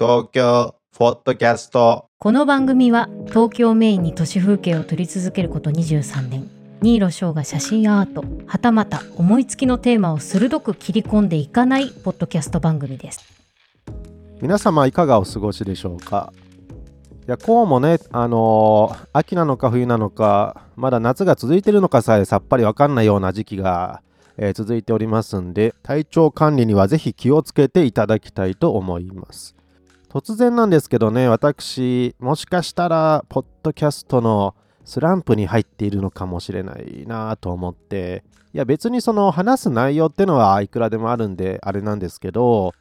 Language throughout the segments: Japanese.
東京フォットキャスト。この番組は東京メインに都市風景を撮り続けること23年。新納翔が写真アートはたまた思いつきのテーマを鋭く切り込んでいかないポッドキャスト番組です。皆様いかがお過ごしでしょうか？いやこうもねあのー秋なのか冬なのかまだ夏が続いているのかさえさっぱりわかんないような時期が、えー続いておりますんで体調管理にはぜひ気をつけていただきたいと思います突然なんですけどね私もしかしたらポッドキャストのスランプに入っているのかもしれないなと思っていや別にその話す内容ってのはいくらでもあるんであれなんですけど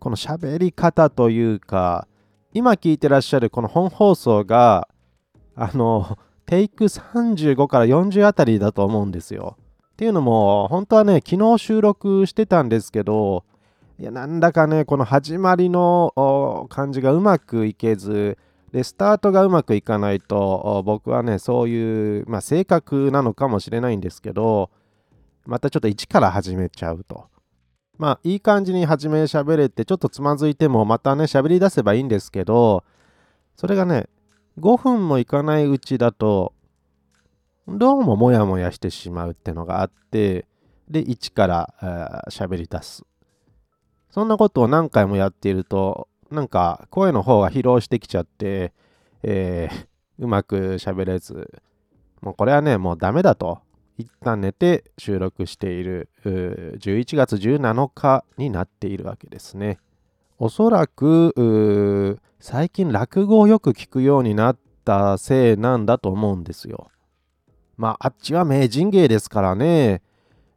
この喋り方というか今聞いてらっしゃるこの本放送があのテイク35から40あたりだと思うんですよ。っていうのも本当はね昨日収録してたんですけどいやなんだかねこの始まりの感じがうまくいけずでスタートがうまくいかないと僕はねそういう、まあ、性格なのかもしれないんですけどまたちょっと一から始めちゃうと。まあいい感じに初め喋れてちょっとつまずいてもまたね喋り出せばいいんですけどそれがね5分もいかないうちだとどうもモヤモヤしてしまうってのがあってで一から喋り出すそんなことを何回もやっているとなんか声の方が疲労してきちゃって、えーうまく喋れずもうこれはねもうダメだと一旦寝て収録している11月17日になっているわけですね。おそらく最近落語をよく聞くようになったせいなんだと思うんですよ。まああっちは名人芸ですからね、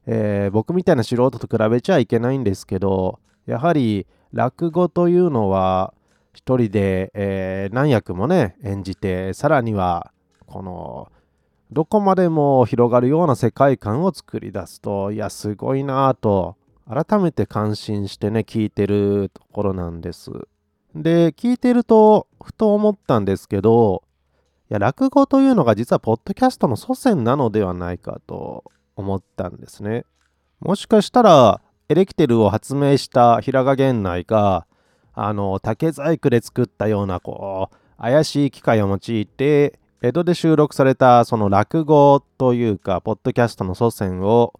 えー僕みたいな素人と比べちゃいけないんですけどやはり落語というのは一人で、えー何役もね演じてさらにはこのどこまでも広がるような世界観を作り出すといやすごいなぁと改めて感心してね聞いてるところなんです。で聞いてるとふと思ったんですけどいや落語というのが実はポッドキャストの祖先なのではないかと思ったんですね。もしかしたらエレキテルを発明した平賀源内があの竹細工で作ったようなこう怪しい機械を用いて江戸で収録されたその落語というかポッドキャストの祖先を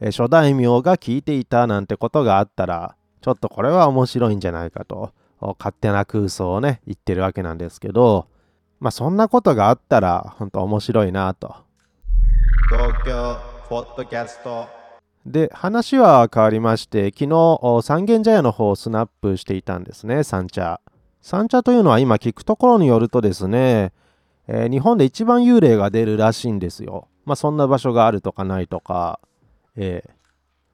え諸大名が聞いていたなんてことがあったらちょっとこれは面白いんじゃないかと勝手な空想をね言ってるわけなんですけどまあそんなことがあったら本当面白いなと。東京フォットキャストで話は変わりまして昨日三軒茶屋の方をスナップしていたんですね三茶。三茶というのは今聞くところによるとですね、えー日本で一番幽霊が出るらしいんですよ。まあそんな場所があるとかないとか、えー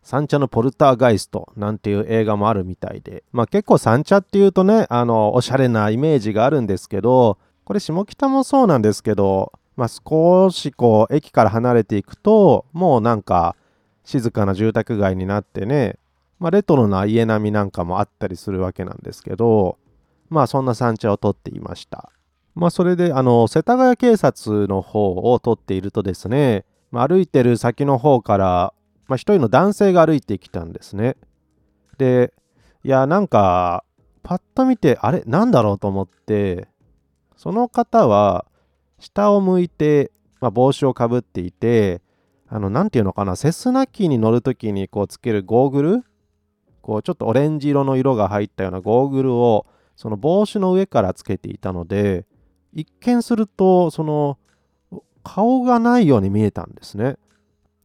三茶のポルターガイストなんていう映画もあるみたいで、まあ結構三茶っていうとね、あの、おしゃれなイメージがあるんですけど、これ下北もそうなんですけど、まあ少しこう駅から離れていくと、もうなんか静かな住宅街になってね、まあレトロな家並みなんかもあったりするわけなんですけど、まあそんな三茶を撮っていました。まあそれであの世田谷警察の方を撮っているとですね、まあ、歩いてる先の方からまあ、一人の男性が歩いてきたんですね。で、いや、なんか、パッと見て、あれ、なんだろうと思って、その方は、下を向いて、まあ、帽子をかぶっていて、あの、なんていうのかな、セスナ機に乗るときに、こう、つけるゴーグルこう、ちょっとオレンジ色の色が入ったようなゴーグルを、その帽子の上からつけていたので、一見すると、その、顔がないように見えたんですね。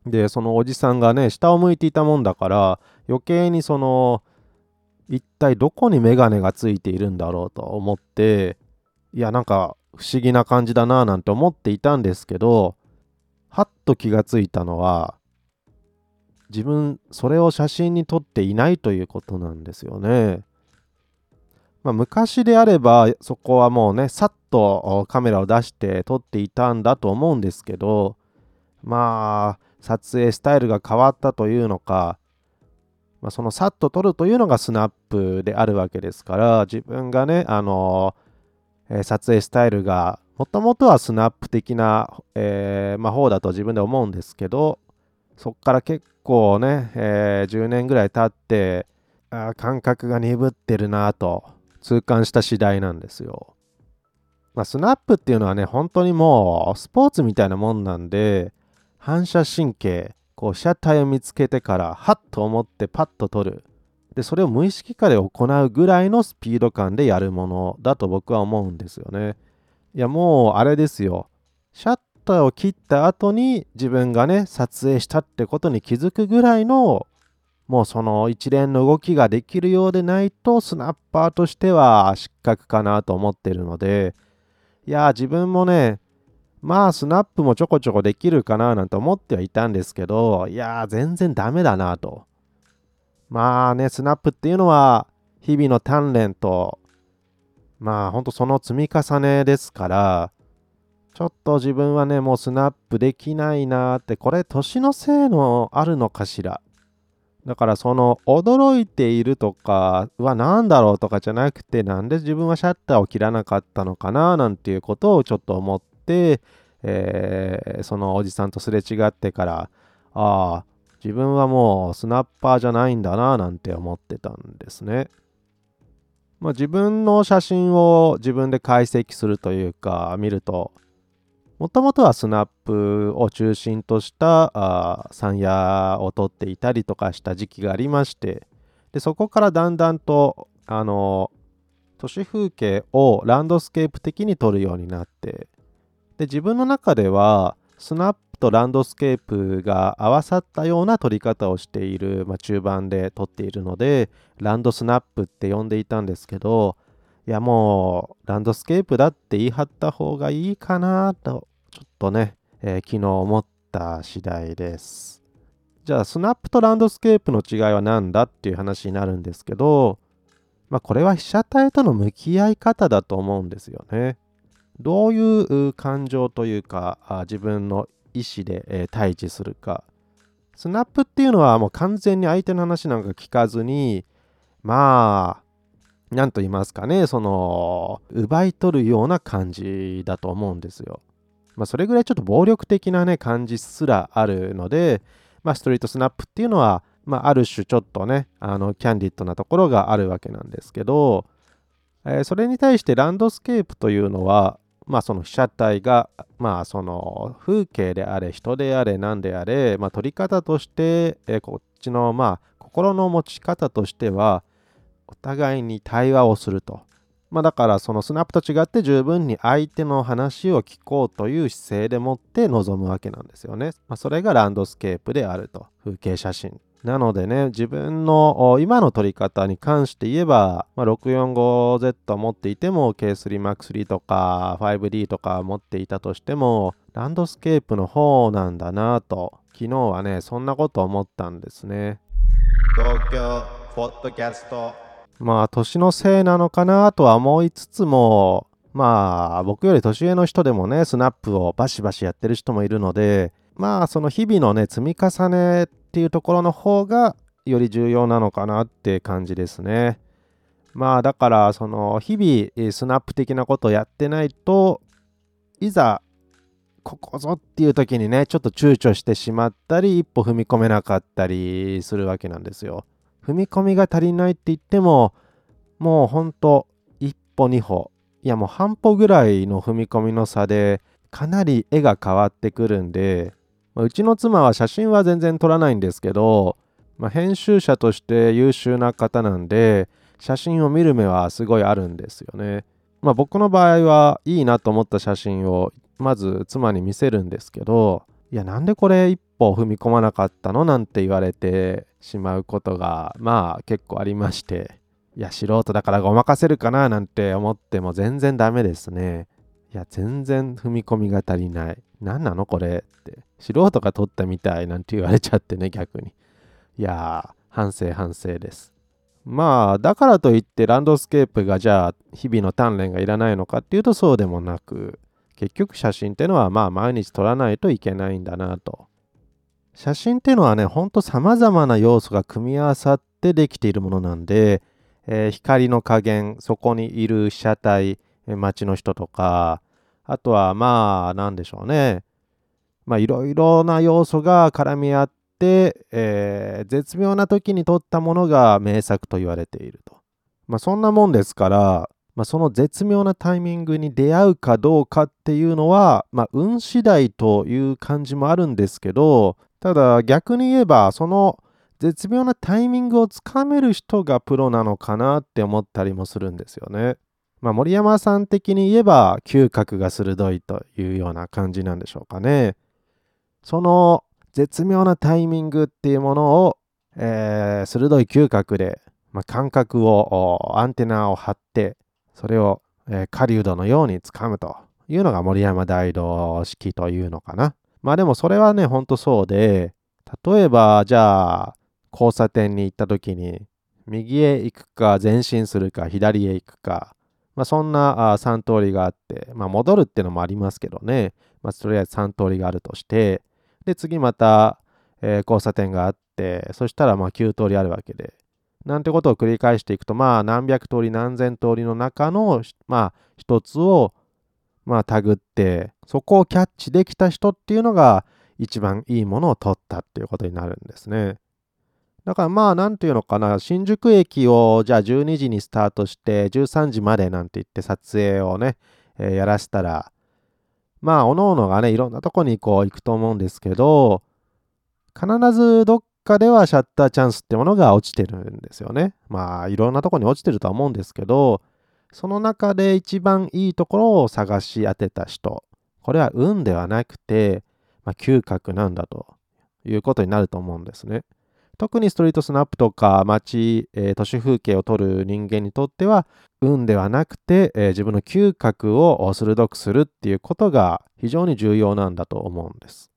でそのおじさんがね下を向いていたもんだから余計にその一体どこに眼鏡がついているんだろうと思っていやなんか不思議な感じだななんて思っていたんですけどと気がついたのは自分それを写真に撮っていないということなんですよね。まあ、昔であればそこはもうねさっとカメラを出して撮っていたんだと思うんですけどまあ撮影スタイルが変わったというのか、まあ、そのさっと撮るというのがスナップであるわけですから自分がねあの、え撮影スタイルがもともとはスナップ的な、えーまあ、方だと自分で思うんですけどそっから結構ね、えー10年ぐらい経ってあ感覚が鈍ってるなと痛感した次第なんですよ。まあ、スナップっていうのはね、本当にもうスポーツみたいなもんなんで、反射神経、こう被写体を見つけてから、はっと思ってパッと撮る。で、それを無意識化で行うぐらいのスピード感でやるものだと僕は思うんですよね。いや、もうあれですよ。シャッターを切った後に自分がね、撮影したってことに気づくぐらいの、もうその一連の動きができるようでないと、スナッパーとしては失格かなと思ってるので、いや、自分もね、まあ、スナップもちょこちょこできるかななんて思ってはいたんですけど、いや、全然ダメだなと。まあね、スナップっていうのは、日々の鍛錬と、まあ、ほんとその積み重ねですから、ちょっと自分はね、もうスナップできないなって、これ年のせいのあるのかしら。だからその驚いているとかは何だろうとかじゃなくてなんで自分はシャッターを切らなかったのかななんていうことをちょっと思って、えー、そのおじさんとすれ違ってからああ自分はもうスナッパーじゃないんだななんて思ってたんですね。まあ、自分の写真を自分で解析するというか見るともともとはスナップを中心としたあ山野を撮っていたりとかした時期がありましてでそこからだんだんとあの都市風景をランドスケープ的に撮るようになってで自分の中ではスナップとランドスケープが合わさったような撮り方をしている、まあ、中盤で撮っているのでランドスナップって呼んでいたんですけどいやもうランドスケープだって言い張った方がいいかなとちょっとね、えー、昨日思った次第です。じゃあ、スナップとランドスケープの違いは何だっていう話になるんですけど、まあ、これは被写体との向き合い方だと思うんですよね。どういう感情というか、自分の意思で、えー、対峙するか。スナップっていうのはもう完全に相手の話なんか聞かずに、まあ、何と言いますかね、その、奪い取るような感じだと思うんですよ。まあ、それぐらいちょっと暴力的なね、感じすらあるので、まあ、ストリートスナップっていうのは、まあ、ある種ちょっとね、あの、キャンディッドなところがあるわけなんですけど、えー、それに対してランドスケープというのは、まあ、その被写体が、まあ、その風景であれ、人であれ、何であれ、まあ、撮り方として、え、こっちの、まあ、心の持ち方としては、お互いに対話をすると。まあ、だからそのスナップと違って十分に相手の話を聞こうという姿勢でもって臨むわけなんですよね。まあ、それがランドスケープであると。風景写真。なのでね、自分の今の撮り方に関して言えば、まあ、645Z 持っていても K3 Mark 3 とか 5D とか持っていたとしても、ランドスケープの方なんだなと、昨日はね、そんなこと思ったんですね。東京ポッドキャストまあ年のせいなのかなとは思いつつもまあ僕より年上の人でもねスナップをバシバシやってる人もいるのでまあその日々のね積み重ねっていうところの方がより重要なのかなって感じですね。まあだからその日々スナップ的なことをやってないといざここぞっていう時にねちょっと躊躇してしまったり一歩踏み込めなかったりするわけなんですよ。踏み込みが足りないって言っても、もうほんと一歩二歩、いやもう半歩ぐらいの踏み込みの差で、かなり絵が変わってくるんで、まあ、うちの妻は写真は全然撮らないんですけど、まあ、編集者として優秀な方なんで、写真を見る目はすごいあるんですよね。まあ、僕の場合はいいなと思った写真をまず妻に見せるんですけど、いや、なんでこれ一歩踏み込まなかったのなんて言われてしまうことが、まあ結構ありまして、いや、素人だからごまかせるかななんて思っても全然ダメですね。いや、全然踏み込みが足りない。何なのこれって。素人が撮ったみたいなんて言われちゃってね、逆に。いや反省反省です。まあ、だからといってランドスケープがじゃあ日々の鍛錬がいらないのかっていうとそうでもなく、結局写真ってのはまあ毎日撮らないといけないんだなと。写真ってのはね、ほんと様々な要素が組み合わさってできているものなんで、えー、光の加減、そこにいる被写体、街の人とか、あとはまあ、なんでしょうね。まあ、いろいろな要素が絡み合って、えー、絶妙な時に撮ったものが名作と言われていると。まあそんなもんですから、まあ、その絶妙なタイミングに出会うかどうかっていうのは、まあ、運次第という感じもあるんですけどただ逆に言えばその絶妙なタイミングをつかめる人がプロなのかなって思ったりもするんですよね。まあ、森山さん的に言えば嗅覚が鋭いというような感じなんでしょうかね。その絶妙なタイミングっていうものを、えー鋭い嗅覚で、まあ、感覚をアンテナを張ってそれを、えー狩人のようにつかむというのが森山大道式というのかな。まあでもそれはねほんとそうで例えばじゃあ交差点に行った時に右へ行くか前進するか左へ行くかまあ、そんなあ3通りがあって、まあ、戻るってのもありますけどね、まあ、とりあえず3通りがあるとして、で、次また、えー交差点があって、そしたらまあ9通りあるわけで、なんてことを繰り返していくと、まあ何百通り何千通りの中の、まあ一つを、まあタグって、そこをキャッチできた人っていうのが一番いいものを取ったっていうことになるんですね。だからまあなんていうのかな新宿駅をじゃあ12時にスタートして13時までなんて言って撮影をね、えーやらせたらまあおのおのがねいろんなとこにこう行くと思うんですけど必ずどっかではシャッターチャンスってものが落ちてるんですよね。まあいろんなとこに落ちてるとは思うんですけどその中で一番いいところを探し当てた人これは運ではなくて、まあ、嗅覚なんだということになると思うんですね。特にストリートスナップとか街、えー都市風景を撮る人間にとっては運ではなくて、えー自分の嗅覚を鋭くするっていうことが非常に重要なんだと思うんです。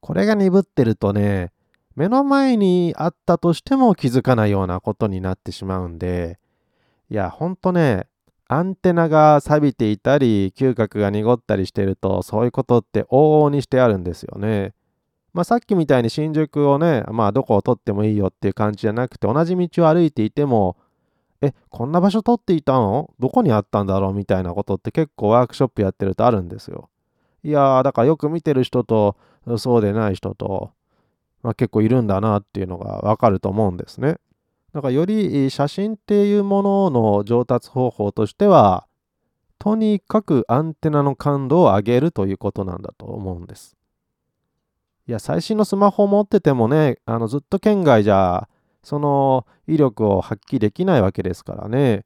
これが鈍ってるとね目の前にあったとしても気づかないようなことになってしまうんでいやほんとねアンテナが錆びていたり嗅覚が濁ったりしてるとそういうことって往々にしてあるんですよね。まあ、さっきみたいに新宿をね、まあ、どこを取ってもいいよっていう感じじゃなくて、同じ道を歩いていても、え、こんな場所取っていたの？どこにあったんだろう？みたいなことって結構ワークショップやってるとあるんですよ。いやー、だからよく見てる人と、そうでない人と、まあ、結構いるんだなっていうのがわかると思うんですね。だからより写真っていうものの上達方法としては、とにかくアンテナの感度を上げるということなんだと思うんです。いや、最新のスマホを持っててもね、あのずっと県外じゃ、その威力を発揮できないわけですからね。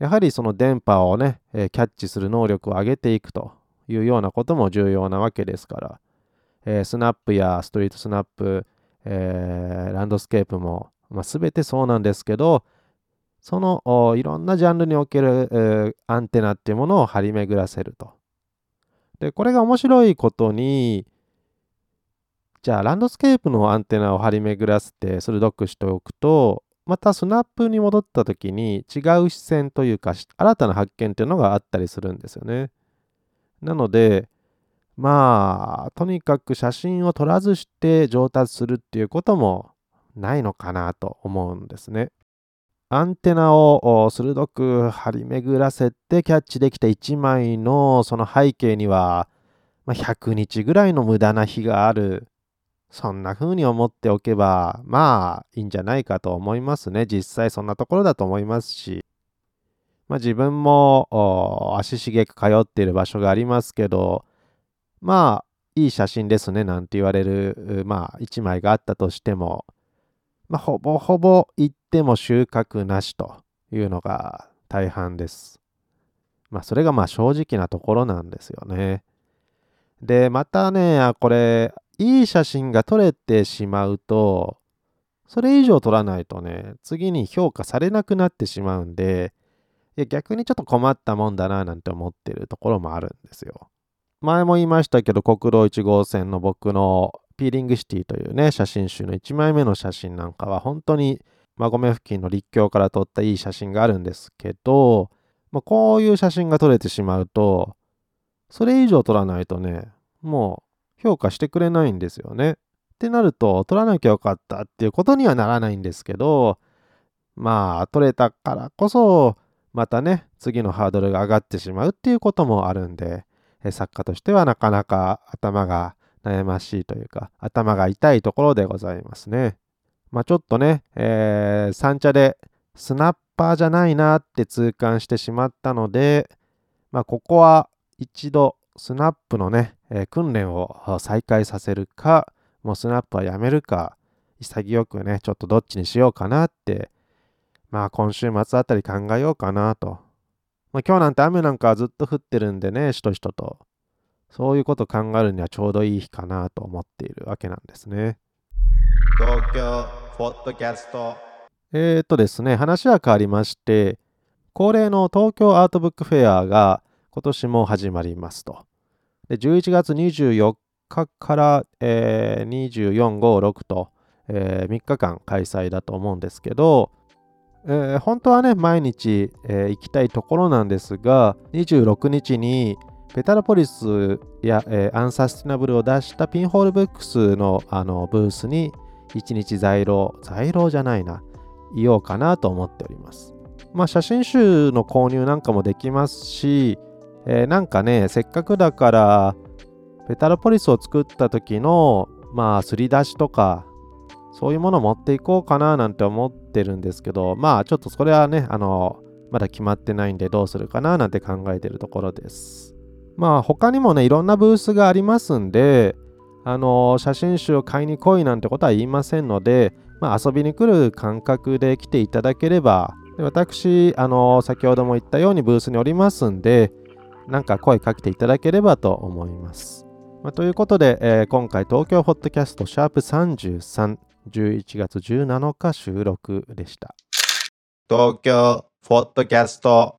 やはりその電波をね、えーキャッチする能力を上げていくというようなことも重要なわけですから、えースナップやストリートスナップ、えーランドスケープも、まあ、全てそうなんですけど、そのいろんなジャンルにおける、えーアンテナっていうものを張り巡らせると。で、これが面白いことに、じゃあランドスケープのアンテナを張り巡らせて鋭くしておくとまたスナップに戻った時に違う視線というか新たな発見っていうのがあったりするんですよね。なのでまあとにかく写真を撮らずして上達するっていうこともないのかなと思うんですね。アンテナを鋭く張り巡らせてキャッチできた1枚のその背景には、ま、100日ぐらいの無駄な日があるそんな風に思っておけば、まあいいんじゃないかと思いますね。実際そんなところだと思いますし、まあ自分も足しげく通っている場所がありますけど、まあいい写真ですねなんて言われる、まあ一枚があったとしても、まあほぼほぼ言っても収穫なしというのが大半です。まあそれがまあ正直なところなんですよね。で、またね、これ、いい写真が撮れてしまうと、それ以上撮らないとね、次に評価されなくなってしまうんで、いや逆にちょっと困ったもんだななんて思ってるところもあるんですよ。前も言いましたけど、国道1号線の僕のピーリングシティというね、写真集の1枚目の写真なんかは本当に馬込付近の立教から撮ったいい写真があるんですけど、まあ、こういう写真が撮れてしまうと、それ以上撮らないとね、もう評価してくれないんですよね。ってなると、取らなきゃよかったっていうことにはならないんですけど、まあ、取れたからこそ、またね、次のハードルが上がってしまうっていうこともあるんで、作家としてはなかなか頭が悩ましいというか、頭が痛いところでございますね。まあちょっとね、えー三茶でスナッ100%じゃないなって痛感してしまったので、まあ、ここは一度スナップのね、えー訓練を再開させるか、もうスナップはやめるか、潔くね、ちょっとどっちにしようかなって、まあ今週末あたり考えようかなと。まあ今日なんて雨なんかはずっと降ってるんでね、しとしとと。そういうこと考えるにはちょうどいい日かなと思っているわけなんですね。東京ポッドキャストえーとですね、話は変わりまして、恒例の東京アートブックフェアが今年も始まりますと。で11月24日から、えー24、5、6と、えー3日間開催だと思うんですけど、えー本当はね、毎日、えー行きたいところなんですが、26日にペタラポリスや、えーアンサスティナブルを出したピンホールブックスのあのブースに1日在廊、在廊じゃないな、いようかなと思っております。まあ写真集の購入なんかもできますし、えーなんかね、せっかくだから、ペタラポリスを作った時の、まあ、すり出しとか、そういうものを持っていこうかななんて思ってるんですけど、まあ、ちょっとそれはね、あの、まだ決まってないんでどうするかななんて考えてるところです。まあ、他にもね、いろんなブースがありますんで、あの、写真集を買いに来いなんてことは言いませんので、まあ、遊びに来る感覚で来ていただければ、で私、あの、先ほども言ったようにブースにおりますんで、なんか声かけていただければと思います。まあということで、えー今回東京ホットキャストシャープ33、11月17日収録でした。東京ポッドキャスト